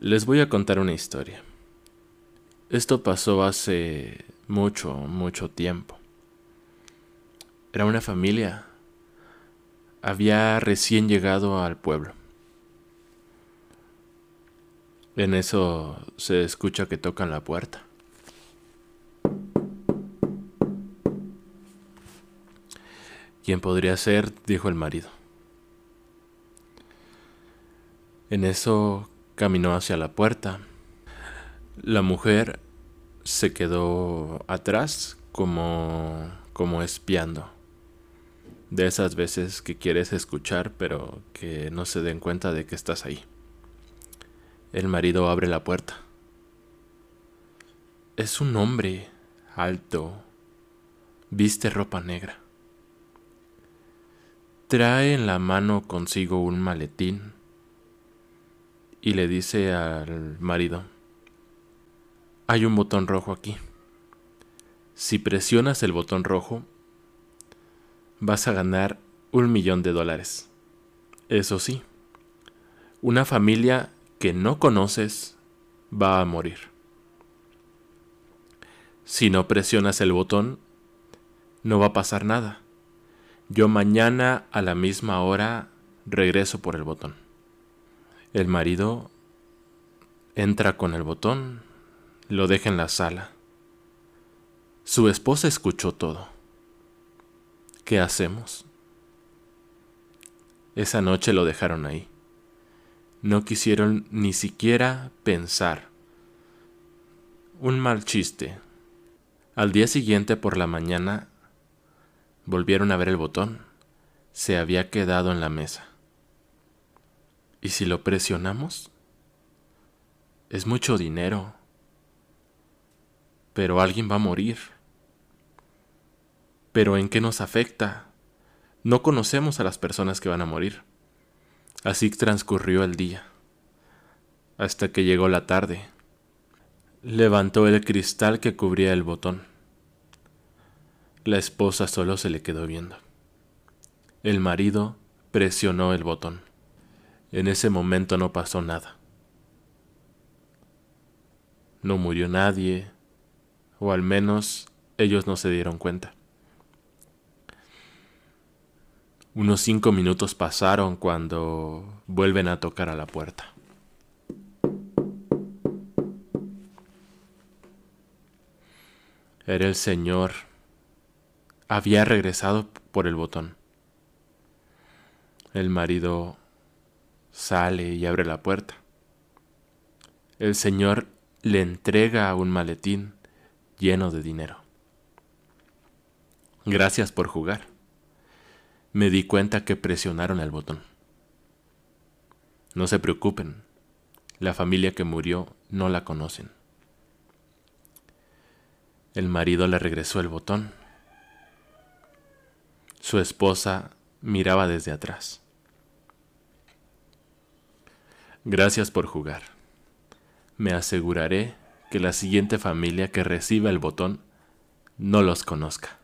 Les voy a contar una historia. Esto pasó hace mucho, mucho tiempo. Era una familia. Había recién llegado al pueblo. En eso se escucha que tocan la puerta. ¿Quién podría ser? dijo el marido. En eso caminó hacia la puerta. La mujer se quedó atrás como como espiando. De esas veces que quieres escuchar pero que no se den cuenta de que estás ahí. El marido abre la puerta. Es un hombre alto, viste ropa negra. Trae en la mano consigo un maletín y le dice al marido, hay un botón rojo aquí. Si presionas el botón rojo, vas a ganar un millón de dólares. Eso sí, una familia que no conoces va a morir. Si no presionas el botón, no va a pasar nada. Yo mañana a la misma hora regreso por el botón. El marido entra con el botón, lo deja en la sala. Su esposa escuchó todo. ¿Qué hacemos? Esa noche lo dejaron ahí. No quisieron ni siquiera pensar. Un mal chiste. Al día siguiente por la mañana volvieron a ver el botón. Se había quedado en la mesa. ¿Y si lo presionamos? Es mucho dinero. Pero alguien va a morir. Pero ¿en qué nos afecta? No conocemos a las personas que van a morir. Así transcurrió el día, hasta que llegó la tarde. Levantó el cristal que cubría el botón. La esposa solo se le quedó viendo. El marido presionó el botón. En ese momento no pasó nada. No murió nadie, o al menos ellos no se dieron cuenta. Unos cinco minutos pasaron cuando vuelven a tocar a la puerta. Era el Señor. Había regresado por el botón. El marido sale y abre la puerta. El Señor le entrega un maletín lleno de dinero. Gracias por jugar. Me di cuenta que presionaron el botón. No se preocupen, la familia que murió no la conocen. El marido le regresó el botón. Su esposa miraba desde atrás. Gracias por jugar. Me aseguraré que la siguiente familia que reciba el botón no los conozca.